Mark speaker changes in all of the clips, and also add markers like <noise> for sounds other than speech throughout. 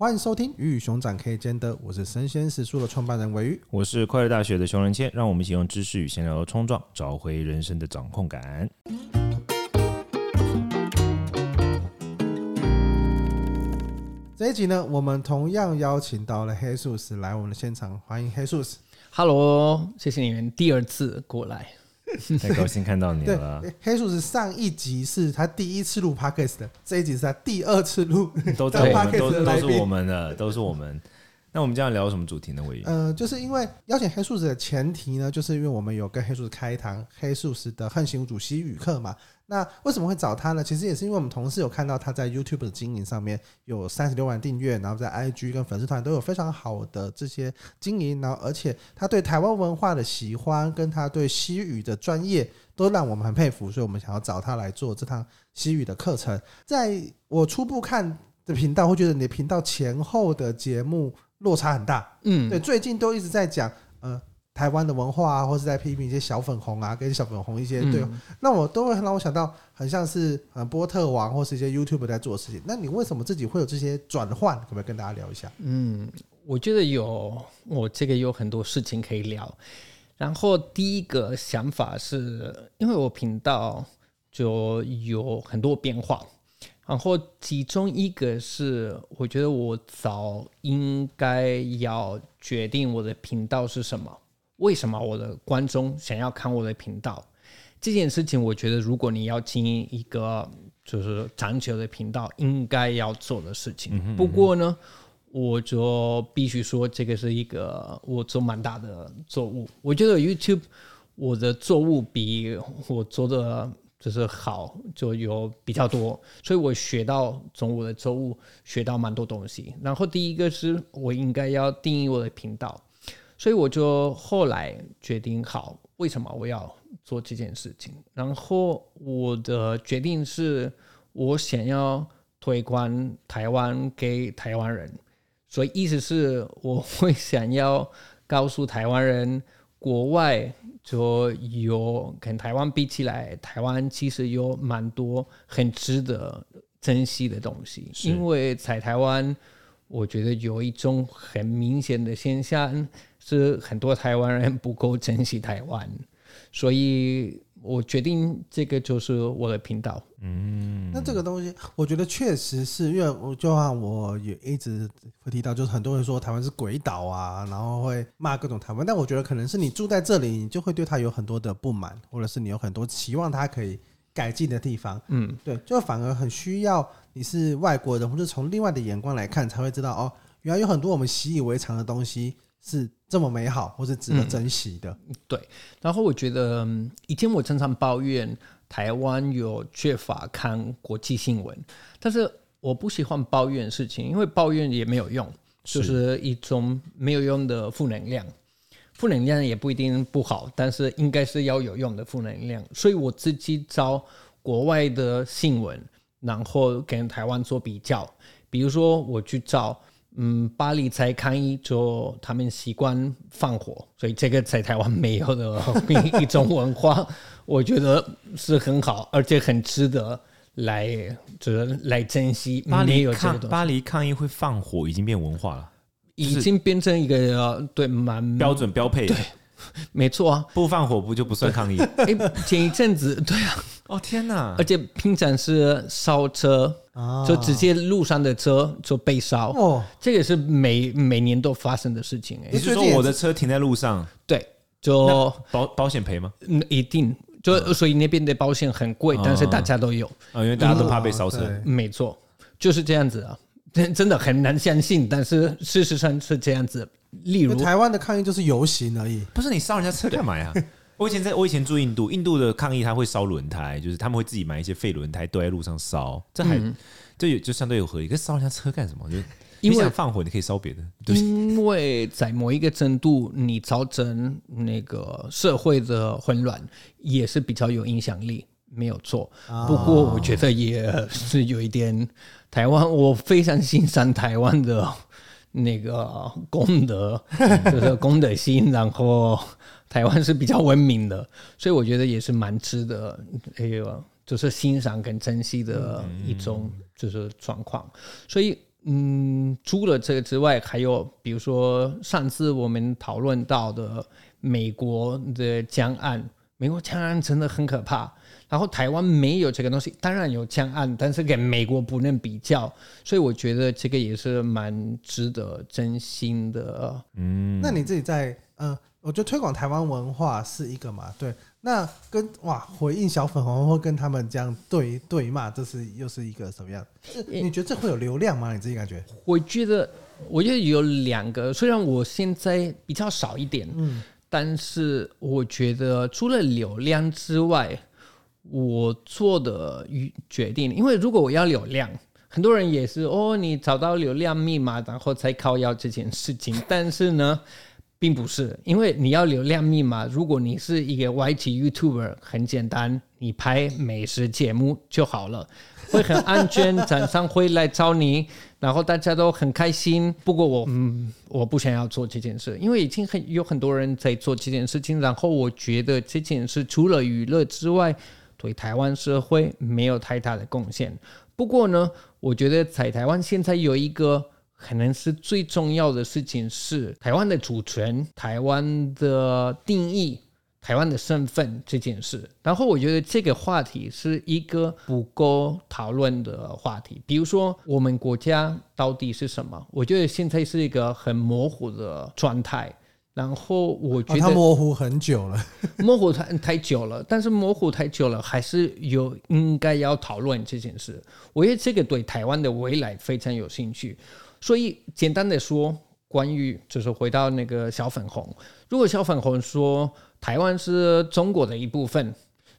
Speaker 1: 欢迎收听《鱼与熊掌可以兼得》，我是生鲜食书的创办人韦鱼，
Speaker 2: 我是快乐大学的熊仁谦，让我们一起用知识与闲聊冲撞，找回人生的掌控感。
Speaker 1: 这一集呢，我们同样邀请到了黑素斯来我们的现场，欢迎黑素斯。
Speaker 3: Hello，谢谢你们第二次过来。<laughs>
Speaker 2: 太高兴看到你了。
Speaker 1: 黑素是上一集是他第一次录 Podcast 的，这一集是他第二次录，<laughs>
Speaker 2: 都在我们都都是我们的，都是我们。那我们这样聊什么主题呢？鮪鱼？
Speaker 1: 呃，就是因为邀请黑素斯的前提呢，就是因为我们有跟黑素斯开一堂黑素斯的横行主西语课嘛。那为什么会找他呢？其实也是因为我们同事有看到他在 YouTube 的经营上面有三十六万订阅，然后在 IG 跟粉丝团都有非常好的这些经营，然后而且他对台湾文化的喜欢跟他对西语的专业都让我们很佩服，所以我们想要找他来做这堂西语的课程。在我初步看的频道，会觉得你的频道前后的节目落差很大。嗯，对，最近都一直在讲呃。台湾的文化啊，或是在批评一些小粉红啊，跟小粉红一些对，嗯、那我都会让我想到很像是呃波特王或是一些 YouTube 在做的事情。那你为什么自己会有这些转换？可不可以跟大家聊一下？
Speaker 3: 嗯，我觉得有，我这个有很多事情可以聊。然后第一个想法是因为我频道就有很多变化，然后其中一个是我觉得我早应该要决定我的频道是什么。为什么我的观众想要看我的频道？这件事情，我觉得如果你要经营一个就是长久的频道，应该要做的事情。嗯哼嗯哼。不过呢，我就必须说，这个是一个我做蛮大的错误。我觉得 YouTube 我的错误比我做的就是好，就有比较多，所以我学到从我的错误学到蛮多东西。然后第一个是我应该要定义我的频道。所以我就后来决定好，为什么我要做这件事情。然后我的决定是，我想要推广台湾给台湾人，所以意思是我会想要告诉台湾人，国外就有跟台湾比起来，台湾其实有蛮多很值得珍惜的东西。因为在台湾，我觉得有一种很明显的现象。是很多台湾人不够珍惜台湾，所以我决定这个就是我的频道。
Speaker 1: 嗯，那这个东西，我觉得确实是因为我就像我也一直会提到，就是很多人说台湾是鬼岛啊，然后会骂各种台湾，但我觉得可能是你住在这里，你就会对他有很多的不满，或者是你有很多期望他可以改进的地方。嗯，对，就反而很需要你是外国人，或者从另外的眼光来看，才会知道哦，原来有很多我们习以为常的东西是这么美好，或是值得珍惜的。
Speaker 3: 嗯，对。然后我觉得以前我常常抱怨台湾有缺乏看国际新闻，但是我不喜欢抱怨事情，因为抱怨也没有用，就是一种没有用的负能量。负能量也不一定不好，但是应该是要有用的负能量。所以我自己找国外的新闻，然后跟台湾做比较，比如说我去找。嗯，巴黎在抗议，就他们习惯放火，所以这个在台湾没有的 <laughs> 一种文化，我觉得是很好，而且很值得来，就是来珍惜。
Speaker 2: 巴黎抗巴黎抗议会放火，已经变文化了，
Speaker 3: 已经变成一个对蛮
Speaker 2: 标准标配。
Speaker 3: 对，没错啊，
Speaker 2: 不放火不就不算抗议？<laughs>
Speaker 3: 哎，前一阵子，对啊，
Speaker 2: 哦天哪，
Speaker 3: 而且平常是烧车。就直接路上的车就被烧哦，这也是每每年都发生的事情哎。
Speaker 2: 你是说我的车停在路上？
Speaker 3: 对，就
Speaker 2: 保保险赔吗？
Speaker 3: 嗯，一定。就所以那边的保险很贵，但是大家都有
Speaker 2: 啊，因为大家都怕被烧车。
Speaker 3: 没错，就是这样子啊，真 <laughs> 真的很难相信，但是事实上是这样子。例如
Speaker 1: 台湾的抗议就是游行而已，
Speaker 2: 不是你烧人家车干嘛呀？<laughs> <laughs> 我以前在我以前住印度，印度的抗议他会烧轮胎，就是他们会自己买一些废轮胎堆在路上烧，这还这有、嗯、就相对有合理。可是烧人家车干什么？就因为想放火，你可以烧别的。对，
Speaker 3: 因为在某一个程度，你造成那个社会的混乱，也是比较有影响力，没有错。不过我觉得也是有一点台湾，我非常欣赏台湾的那个功德，<laughs> 就是功德心，然后。台湾是比较文明的，<laughs> 所以我觉得也是蛮值得，哎呦，就是欣赏跟珍惜的一种就是状况。所以嗯，除了这个之外，还有比如说上次我们讨论到的美国的江岸，美国江岸真的很可怕。然后台湾没有这个东西，当然有江岸，但是跟美国不能比较，所以我觉得这个也是蛮值得真心的。
Speaker 1: 嗯，那你自己在嗯、呃，我觉得推广台湾文化是一个嘛，对。那跟哇回应小粉红或跟他们这样对对骂，这是又是一个什么样？你觉得这会有流量吗？你自己感觉？
Speaker 3: 我觉得，我觉得有两个，虽然我现在比较少一点，嗯，但是我觉得除了流量之外。我做的决定，因为如果我要流量，很多人也是哦，你找到流量密码，然后才靠要这件事情。但是呢，并不是，因为你要流量密码，如果你是一个 YT YouTuber，很简单，你拍美食节目就好了，<laughs> 会很安全，厂商会来找你，然后大家都很开心。不过我嗯，我不想要做这件事，因为已经很有很多人在做这件事情，然后我觉得这件事除了娱乐之外，对台湾社会没有太大的贡献。不过呢，我觉得在台湾现在有一个可能是最重要的事情是台湾的主权、台湾的定义、台湾的身份这件事。然后我觉得这个话题是一个不够讨论的话题。比如说，我们国家到底是什么？我觉得现在是一个很模糊的状态。然后我觉得、哦、
Speaker 1: 它模糊很久了，
Speaker 3: 模糊太太久了，但是模糊太久了，还是有应该要讨论这件事。我觉得这个对台湾的未来非常有兴趣。所以简单的说，关于就是回到那个小粉红，如果小粉红说台湾是中国的一部分，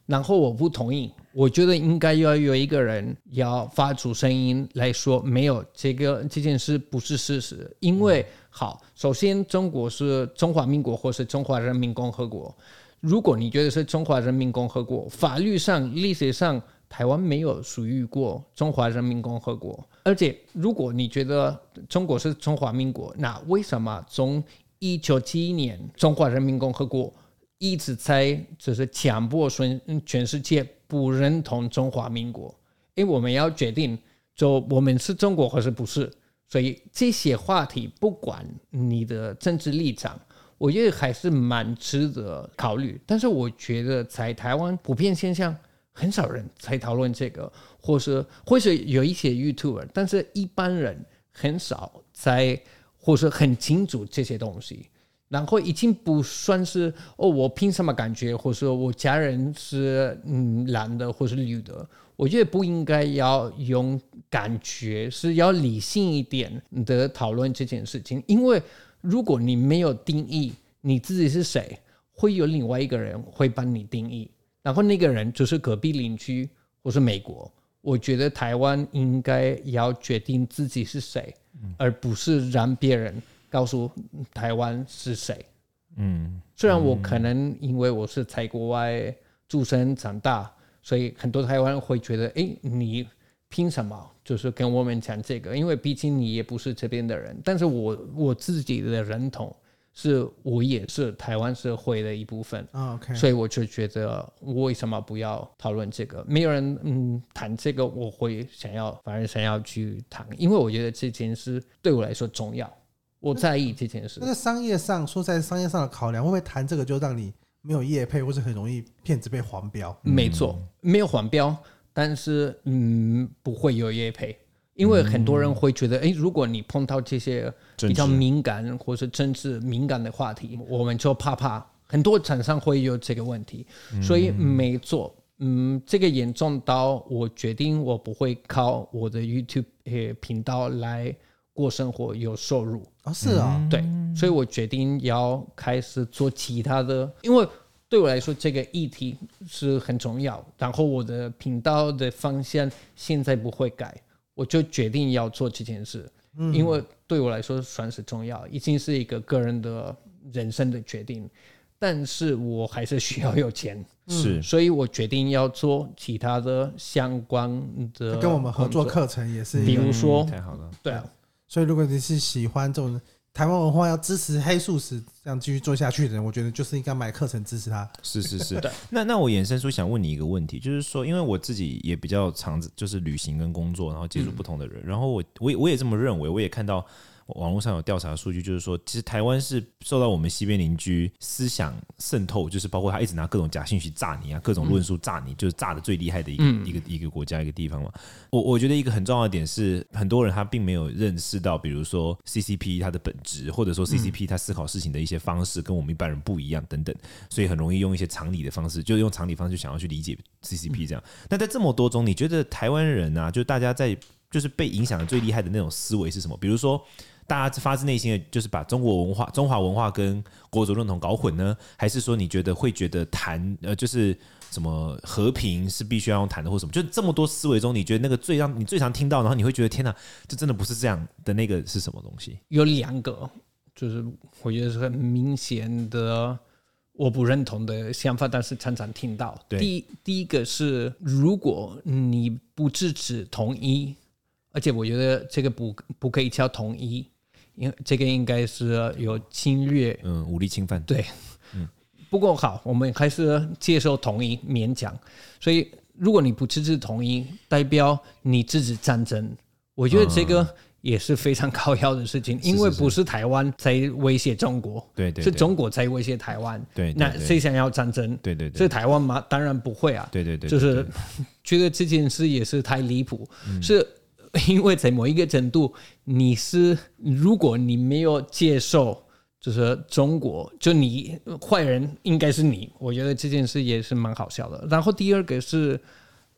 Speaker 3: 然后我不同意，我觉得应该要有一个人要发出声音来说，没有这个这件事不是事实，因为。好，首先，中国是中华民国或是中华人民共和国。如果你觉得是中华人民共和国，法律上、历史上，台湾没有属于过中华人民共和国。而且，如果你觉得中国是中华民国，那为什么从一九七一年中华人民共和国一直在就是强迫全全世界不认同中华民国？因为我们要决定，就我们是中国还是不是？所以这些话题，不管你的政治立场，我觉得还是蛮值得考虑。但是我觉得在台湾普遍现象，很少人在讨论这个，或是或是有一些 YouTuber，但是一般人很少在，或是很清楚这些东西。然后已经不算是哦，我凭什么感觉，或者说我家人是嗯蓝的或是绿的。我觉得不应该要用感觉，是要理性一点的讨论这件事情。因为如果你没有定义你自己是谁，会有另外一个人会帮你定义，然后那个人就是隔壁邻居或是美国。我觉得台湾应该要决定自己是谁，而不是让别人告诉台湾是谁。嗯，虽然我可能因为我是在国外出生长大。所以很多台湾人会觉得，哎，你凭什么就是跟我们讲这个？因为毕竟你也不是这边的人。但是我我自己的认同是，我也是台湾社会的一部分。Oh, okay. 所以我就觉得，我为什么不要讨论这个？没有人嗯谈这个，我会想要，反而想要去谈，因为我觉得这件事对我来说重要，我在意这件事。那
Speaker 1: 在商业上说，在商业上的考量，会不会谈这个就让你？没有业配，或是很容易骗子被黄标。
Speaker 3: 没错，没有黄标，但是嗯，不会有业配，因为很多人会觉得，哎，如果你碰到这些比较敏感或是政治敏感的话题，我们就怕怕。很多厂商会有这个问题，所以没做，嗯，这个严重到我决定我不会靠我的 YouTube 频道来过生活有收入。
Speaker 1: 啊，是啊，
Speaker 3: 对，所以我决定要开始做其他的，因为对我来说这个议题是很重要。然后我的频道的方向现在不会改，我就决定要做这件事，因为对我来说算是重要，已经是一个个人的人生的决定。但是我还是需要有钱，
Speaker 2: 是，
Speaker 3: 所以我决定要做其他的相关的，
Speaker 1: 跟我们合作课程也是，
Speaker 3: 比如说，
Speaker 2: 太好了，
Speaker 3: 对啊。
Speaker 1: 所以，如果你是喜欢这种台湾文化要支持黑素食这样继续做下去的人，我觉得就是应该买课程支持他。
Speaker 2: 是是是，那那我衍生出想问你一个问题，就是说，因为我自己也比较常就是旅行跟工作，然后接触不同的人，然后我我也我也这么认为，我也看到。网络上有调查数据，就是说，其实台湾是受到我们西边邻居思想渗透，就是包括他一直拿各种假信息炸你啊，各种论述炸你，就是炸的最厉害的一个一个一个国家一个地方嘛。我我觉得一个很重要的点是，很多人他并没有认识到，比如说 CCP 它的本质，或者说 CCP 他思考事情的一些方式跟我们一般人不一样等等，所以很容易用一些常理的方式，就用常理方式想要去理解 CCP 这样。那在这么多中，你觉得台湾人啊，就大家在就是被影响的最厉害的那种思维是什么？比如说。大家发自内心的就是把中国文化、中华文化跟国族认同搞混呢？还是说你觉得会觉得谈呃，就是什么和平是必须要用谈的，或什么？就这么多思维中，你觉得那个最让你最常听到，然后你会觉得天哪，这真的不是这样的那个是什么东西？
Speaker 3: 有两个，就是我觉得是很明显的我不认同的想法，但是常常听到。
Speaker 2: 对，
Speaker 3: 第一第一个是，如果你不支持统一，而且我觉得这个不不可以叫统一。因为这个应该是有侵略，
Speaker 2: 嗯，武力侵犯。
Speaker 3: 对，嗯。不过好，我们还是接受统一，勉强。所以，如果你不支持统一，代表你支持战争。我觉得这个也是非常高要的事情，因为不是台湾在威胁中国，
Speaker 2: 对对，
Speaker 3: 是中国在威胁台湾。
Speaker 2: 对，
Speaker 3: 那谁想要战争？
Speaker 2: 对对对，
Speaker 3: 是台湾吗？当然不会啊。
Speaker 2: 对对对，
Speaker 3: 就是 <laughs> 觉得这件事也是太离谱，是。因为在某一个程度，你是如果你没有接受，就是中国，就你坏人应该是你。我觉得这件事也是蛮好笑的。然后第二个是，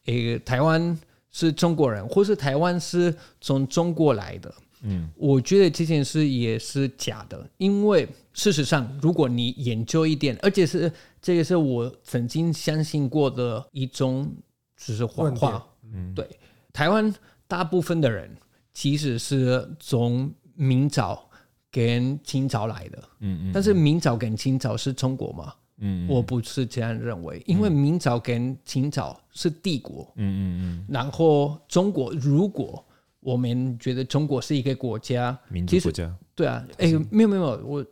Speaker 3: 诶，台湾是中国人，或是台湾是从中国来的。嗯，我觉得这件事也是假的，因为事实上，如果你研究一点，而且是这个是我曾经相信过的一种，就是谎话。嗯，对，台湾。大部分的人其实是从明朝跟清朝来的，嗯嗯，但是明朝跟清朝是中国吗？嗯，我不是这样认为，因为明朝跟清朝是帝国，嗯嗯嗯，然后中国，如果我们觉得中国是一个国家，
Speaker 2: 民族国家，
Speaker 3: 对啊，哎，没有没有，我，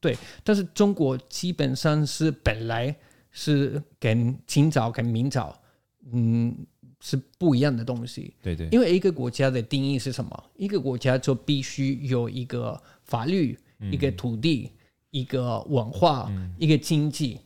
Speaker 3: 对，但是中国基本上是本来是跟清朝跟明朝，嗯。是不一样的东西，
Speaker 2: 对对，
Speaker 3: 因为一个国家的定义是什么？一个国家就必须有一个法律、一个土地、一个文化、一个经济，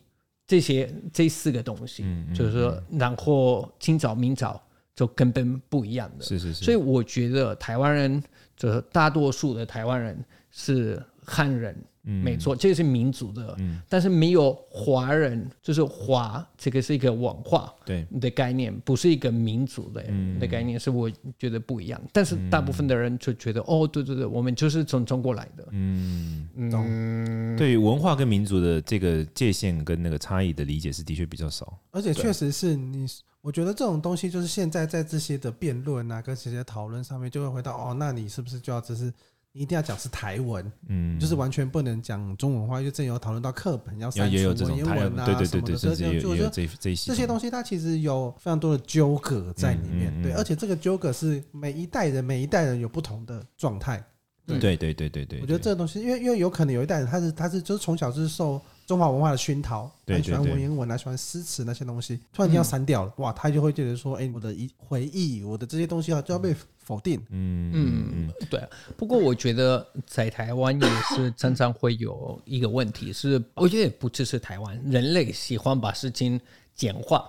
Speaker 3: 这些这四个东西，就是说，然后清早、明早就根本不一样的，
Speaker 2: 是是是。
Speaker 3: 所以我觉得台湾人，就是大多数的台湾人是汉人。嗯，没错，这个是民族的，嗯，但是没有华人，就是华，这个是一个文化对。的概念，不是一个民族的嗯。的概念，是我觉得不一样。但是大部分的人就觉得，哦，对对对，我们就是从中国来的，嗯。
Speaker 2: 嗯，对于文化跟民族的这个界限跟那个差异的理解是的确比较少，
Speaker 1: 而且确实是你，我觉得这种东西就是现在在这些的辩论啊，跟这些讨论上面，就会回到，哦，那你是不是就要只是？一定要讲是台文，嗯，就是完全不能讲中文话，因为这有讨论到课本要删除文言文啊什么的，所以就我觉得这些东西它其实有非常多的纠葛在里面，对，而且这个纠葛是每一代人每一代人有不同的状态，
Speaker 2: 对。对。对对对对，
Speaker 1: 我觉得这个东西，因为因为有可能有一代人他是他是就是从小就是受中华文化的熏陶，很喜欢文言文啊，喜欢诗词那些东西，突然间要删掉了，哇，他就会觉得说，哎，我的一回忆，我的这些东西啊就要被。否定，
Speaker 3: 嗯嗯，对。不过我觉得在台湾也是常常会有一个问题，是我觉得也不只是台湾，人类喜欢把事情简化，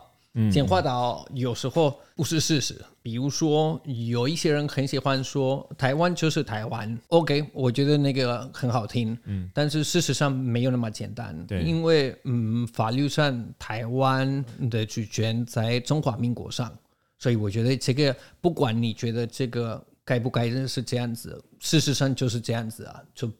Speaker 3: 简化到有时候不是事实。比如说，有一些人很喜欢说台湾就是台湾，OK，我觉得那个很好听，嗯，但是事实上没有那么简单，对，因为嗯，法律上台湾的主权在中华民国上。所以我觉得这个，不管你觉得这个该不该是这样子，事实上就是这样子啊，就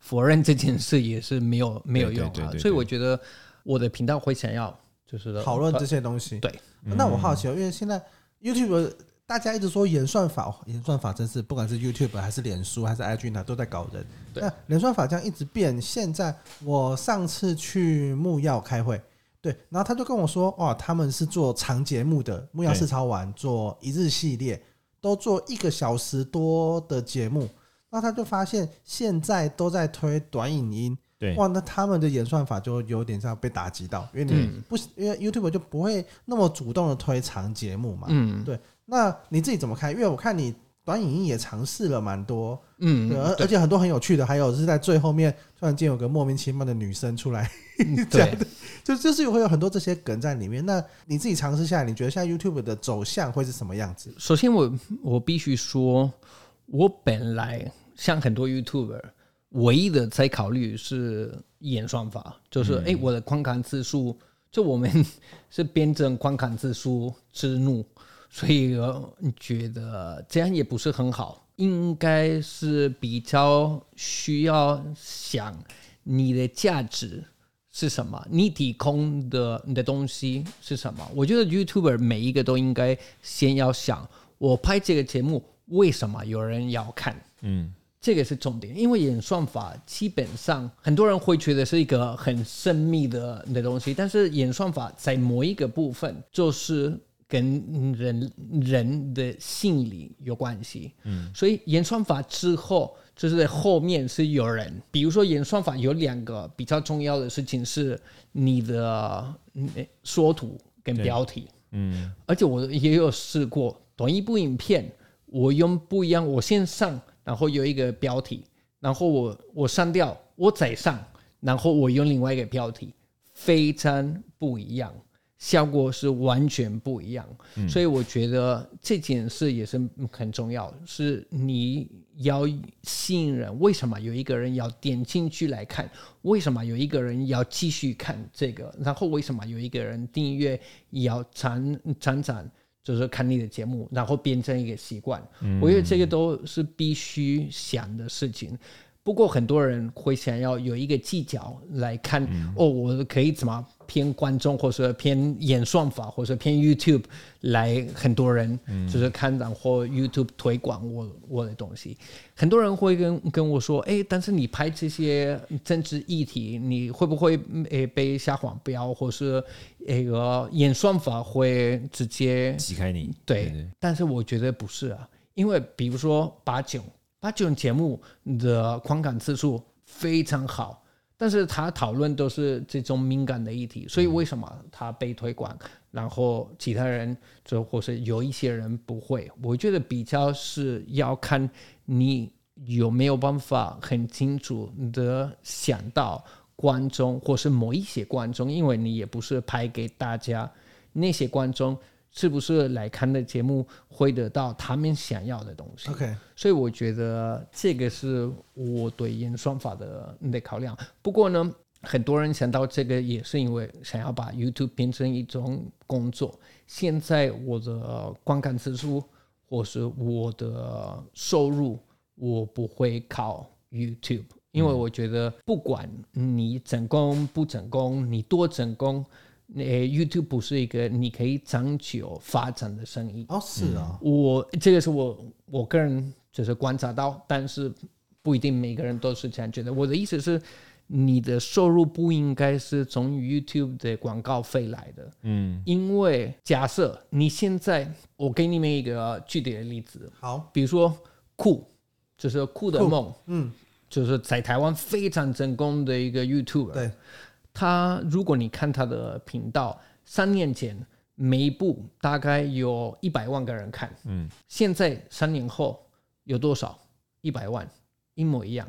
Speaker 3: 否认这件事也是没有没有用啊。所以我觉得我的频道会想要就是
Speaker 1: 讨论这些东西。
Speaker 3: 对，
Speaker 1: 那我好奇哦，因为现在 YouTube 大家一直说演算法，演算法真是不管是 YouTube 还是脸书还是 IG 呢，都在搞人。那演算法这样一直变，现在我上次去木曜开会。对，然后他就跟我说，哇，他们是做长节目的，木曜四超玩做一日系列，都做一个小时多的节目。那他就发现现在都在推短影音，
Speaker 2: 对，
Speaker 1: 哇，那他们的演算法就有点像被打击到，因为你不，因为 YouTube 就不会那么主动的推长节目嘛，
Speaker 3: 嗯，
Speaker 1: 对。那你自己怎么看？因为我看你短影音也尝试了蛮多，
Speaker 3: 嗯，
Speaker 1: 而，而且很多很有趣的，还有是在最后面突然间有个莫名其妙的女生出来 <laughs> 这样的，就就是会有很多这些梗在里面。那你自己尝试下来，你觉得现在 YouTube 的走向会是什么样子？
Speaker 3: 首先我，我我必须说，我本来像很多 YouTuber，唯一的在考虑是演算法，就是哎、嗯欸，我的观看次数，就我们 <laughs> 是辩证观看次数之怒。所以你觉得这样也不是很好，应该是比较需要想你的价值是什么，你提供的你的东西是什么。我觉得 YouTuber 每一个都应该先要想，我拍这个节目为什么有人要看？嗯，这个是重点，因为演算法基本上很多人会觉得是一个很神秘的的东西，但是演算法在某一个部分就是。跟人人的心理有关系，嗯，所以演算法之后，就是在后面是有人，比如说演算法有两个比较重要的事情是你的缩图跟标题，嗯，而且我也有试过同一部影片，我用不一样，我先上，然后有一个标题，然后我我删掉，我再上，然后我用另外一个标题，非常不一样。效果是完全不一样，嗯，所以我觉得这件事也是很重要，是你要吸引人。为什么有一个人要点进去来看？为什么有一个人要继续看这个？然后为什么有一个人订阅要常常常就是看你的节目，然后变成一个习惯？嗯，我觉得这个都是必须想的事情。不过很多人会想要有一个技巧来看，嗯，哦，我可以怎么？偏观众，或者偏演算法，或者偏 YouTube 来，很多人就是看然后 YouTube 推广我我的东西。很多人会跟跟我说：“哎，但是你拍这些政治议题，你会不会诶被下黄标，或是那个演算法会直接
Speaker 2: 挤开你？”
Speaker 3: 对，对，对，但是我觉得不是啊，因为比如说八九他这种节目的观看次数非常好。但是他讨论都是这种敏感的议题，所以为什么他被推广，然后其他人就或是有一些人不会？我觉得比较是要看你有没有办法很清楚的想到观众，或是某一些观众，因为你也不是拍给大家，那些观众。是不是来看的节目会得到他们想要的东西
Speaker 1: ？OK，
Speaker 3: 所以我觉得这个是我对演算法的的考量。不过呢，很多人想到这个也是因为想要把 YouTube 变成一种工作。现在我的观看次数或是我的收入，我不会靠 YouTube，因为我觉得不管你成功不成功，你多成功。那 YouTube 不是一个你可以长久发展的生意。
Speaker 1: 哦，是啊，
Speaker 3: 我这个是我我个人就是观察到，但是不一定每个人都是这样觉得。我的意思是，你的收入不应该是从 YouTube 的广告费来的，嗯，因为假设你现在，我给你们一个具体的例子，
Speaker 1: 好，
Speaker 3: 比如说酷，就是酷的梦，
Speaker 1: 嗯，
Speaker 3: 就是在台湾非常成功的一个 YouTuber，
Speaker 1: 对。
Speaker 3: 他，如果你看他的频道，三年前每一部大概有一百万个人看，嗯，现在三年后有多少？一百万，一模一样。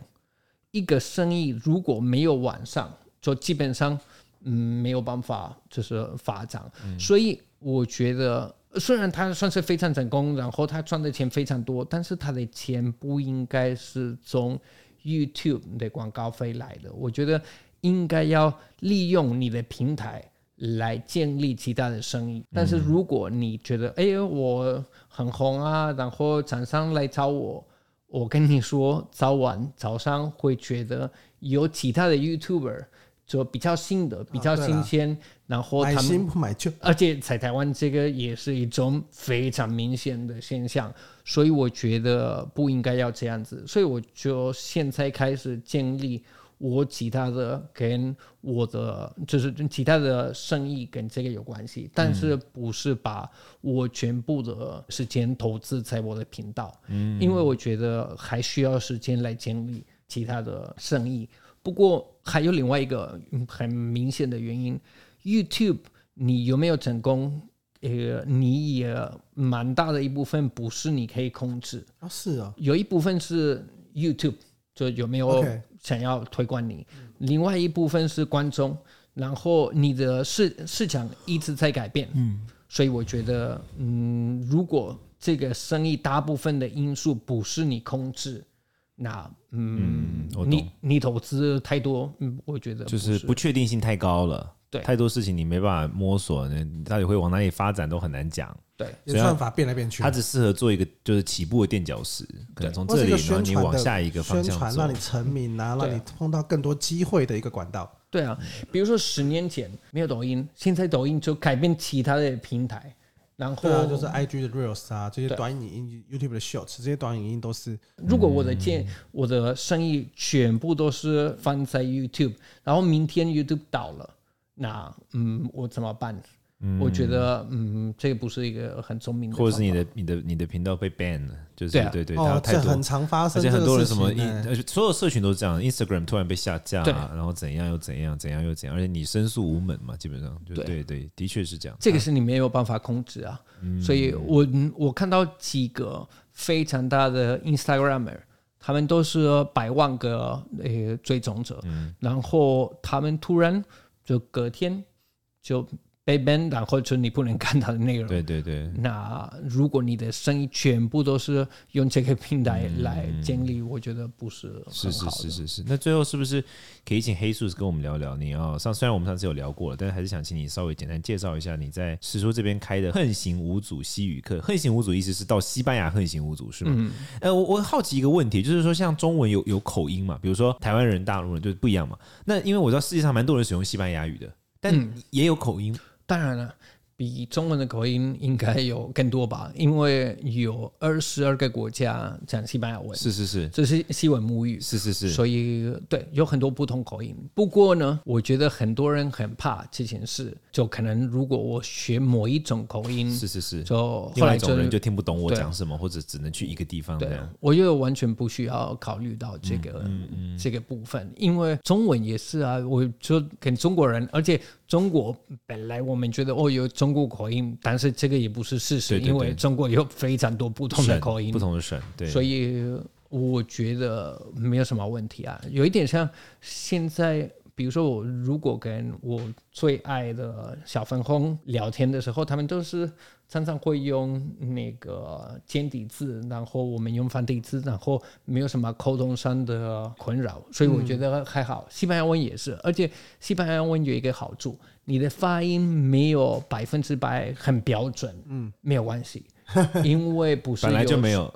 Speaker 3: 一个生意如果没有晚上，就基本上嗯没有办法就是发展。嗯，所以我觉得，虽然他算是非常成功，然后他赚的钱非常多，但是他的钱不应该是从 YouTube 的广告费来的。我觉得。应该要利用你的平台来建立其他的生意，但是如果你觉得哎呦我很红啊，然后厂商来找我，我跟你说，早晚早上会觉得有其他的 YouTuber 就比较新的、比较新鲜，哦、然后他们
Speaker 1: 买新不买旧，
Speaker 3: 而且在台湾这个也是一种非常明显的现象，所以我觉得不应该要这样子，所以我就现在开始建立。我其他的跟我的就是其他的生意跟这个有关系，但是不是把我全部的时间投资在我的频道，嗯，因为我觉得还需要时间来建立其他的生意。不过还有另外一个很明显的原因，YouTube 你有没有成功？呃，你也蛮大的一部分不是你可以控制
Speaker 1: 啊，是啊，
Speaker 3: 有一部分是 YouTube 就有没有想要推广你，另外一部分是观众，然后你的市市场一直在改变，嗯，所以我觉得，嗯，如果这个生意大部分的因素不是你控制，那嗯，你你投资太多，嗯，我觉得
Speaker 2: 就是不确定性太高了。
Speaker 3: 对，
Speaker 2: 太多事情你没办法摸索，你到底会往哪里发展都很难讲。
Speaker 3: 对，
Speaker 1: 算法变来变去，
Speaker 2: 它只适合做一个就是起步的垫脚石。可能从这里，然后你往下一个方向
Speaker 1: 宣传，让你成名啊，让你碰到更多机会的一个管道。
Speaker 3: 对啊，比如说十年前没有抖音，现在抖音就改变其他的平台，然后、
Speaker 1: 啊、就是 IG 的 Reels 啊，这些短影音、YouTube 的 Shorts，这些短影音都是。
Speaker 3: 如果我的店、嗯、我的生意全部都是放在 YouTube，然后明天 YouTube 倒了。那嗯，我怎么办？嗯、我觉得嗯，这个不是一个很聪明的，
Speaker 2: 或者是你的你的你的频道被 ban 了，就是对、啊、对对，
Speaker 1: 哦，
Speaker 2: 太多
Speaker 1: 这很常发生，
Speaker 2: 而且很多人什么，而且所有社群都是这样，Instagram 突然被下架，
Speaker 3: 对。
Speaker 2: 然后怎样又怎样，怎样又怎样，而且你申诉无门嘛，基本上就对。对，对，的确是这样，
Speaker 3: 这个是你没有办法控制啊。嗯、所以我我看到几个非常大的 Instagramer，他们都是百万个呃追踪者，嗯、然后他们突然。就隔天就被 ban，然后就你不能看到的内容。
Speaker 2: 对对对。
Speaker 3: 那如果你的生意全部都是用这个平台来建立，嗯、我觉得不是很好的。
Speaker 2: 是是是是是。那最后是不是可以请 Jesus 跟我们聊聊？你要上，虽然我们上次有聊过了，但是还是想请你稍微简单介绍一下你在史书这边开的横行无阻西语课。横行无阻意思是到西班牙横行无阻是吗？嗯。呃，我我好奇一个问题，就是说像中文有有口音嘛？比如说台湾人、大陆人就是不一样嘛？那因为我知道世界上蛮多人使用西班牙语的。但也有口音，嗯、
Speaker 3: 当然了，比中文的口音应该有更多吧？因为有二十二个国家讲西班牙文，
Speaker 2: 是是是，
Speaker 3: 这是西文母语，
Speaker 2: 是是是，
Speaker 3: 所以对，有很多不同口音。不过呢，我觉得很多人很怕这件事，就可能如果我学某一种口音，
Speaker 2: 是是是，
Speaker 3: 就
Speaker 2: 另外一种人就听不懂我讲什么，或者只能去一个地方这样。对，
Speaker 3: 我觉得完全不需要考虑到这个、嗯嗯嗯、这个部分，因为中文也是啊，我就跟中国人，而且。中国本来我们觉得哦，有中国口音，但是这个也不是事实，对对对，因为中国有非常多不同的口音，
Speaker 2: 不同的省，对，
Speaker 3: 所以我觉得没有什么问题啊。有一点像现在，比如说我如果跟我最爱的小粉红聊天的时候，他们都是。常常会用那个简体字，然后我们用繁体字，然后没有什么沟通上的困扰，所以我觉得还好。嗯、西班牙文也是，而且西班牙文有一个好处，你的发音没有百分之百很标准，嗯，没有关系，因为不是
Speaker 2: 本来就没有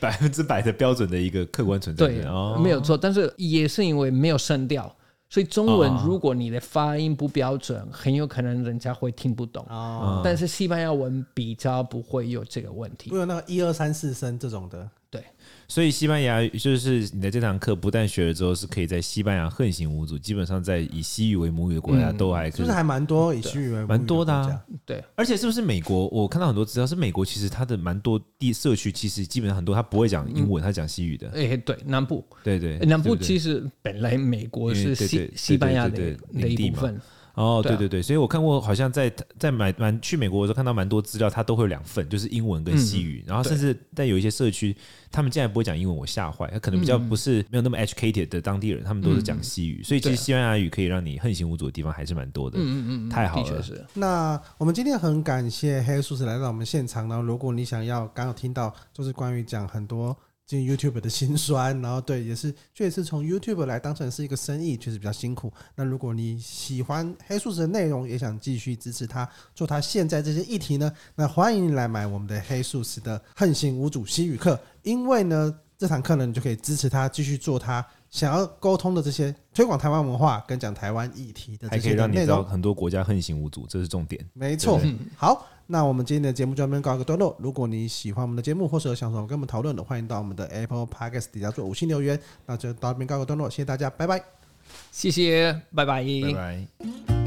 Speaker 2: 百分之百的标准的一个客观存在，
Speaker 3: 对，哦、没有错，但是也是因为没有声调。所以中文，如果你的发音不标准，哦、很有可能人家会听不懂。哦、但是西班牙文比较不会有这个问题，
Speaker 1: 会有那个一二三四声这种的。
Speaker 3: 对，
Speaker 2: 所以西班牙语就是你的这堂课，不但学了之后，是可以在西班牙横行无阻。基本上在以西语为母语的国家都还可以，
Speaker 1: 就是还蛮多以西语为母语
Speaker 2: 蛮多的啊。
Speaker 3: 对，
Speaker 2: 而且是不是美国？我看到很多资料是美国，其实它的蛮多地社区，其实基本上很多他不会讲英文，他讲西语的。
Speaker 3: 哎，对，南部，
Speaker 2: 对对，
Speaker 3: 南部其实本来美国是西西班牙的的一部分。
Speaker 2: 哦，对对对，所以我看过，好像在在买蛮去美国的时候看到蛮多资料，它都会有两份，就是英文跟西语，嗯、然后甚至在有一些社区，他们竟然不会讲英文，我吓坏。他可能比较不是没有那么 educated 的当地人，他们都是讲西语，嗯、所以其实西班牙语可以让你横行无阻的地方还是蛮多的。嗯嗯嗯，太好了。
Speaker 1: 那我们今天很感谢黑叔叔来到我们现场，然后如果你想要刚刚听到，就是关于讲很多。进 YouTube 的辛酸，然后对，也是确实是从 YouTube 来当成是一个生意，确实比较辛苦。那如果你喜欢黑素质的内容，也想继续支持他做他现在这些议题呢，那欢迎你来买我们的黑素质的横行无阻西语课，因为呢，这堂课呢，你就可以支持他继续做他想要沟通的这些推广台湾文化跟讲台湾议题的这些内容，还可以让你知道
Speaker 2: 很多国家横行无阻，这是重点。
Speaker 1: 没错，好。那我们今天的节目就到这边告一个段落。如果你喜欢我们的节目，或者有想说跟我们讨论的，欢迎到我们的 Apple Podcast 底下做五星留言。那就到这边告一个段落，谢谢大家，拜拜。
Speaker 3: 谢谢，拜拜，
Speaker 2: 拜拜。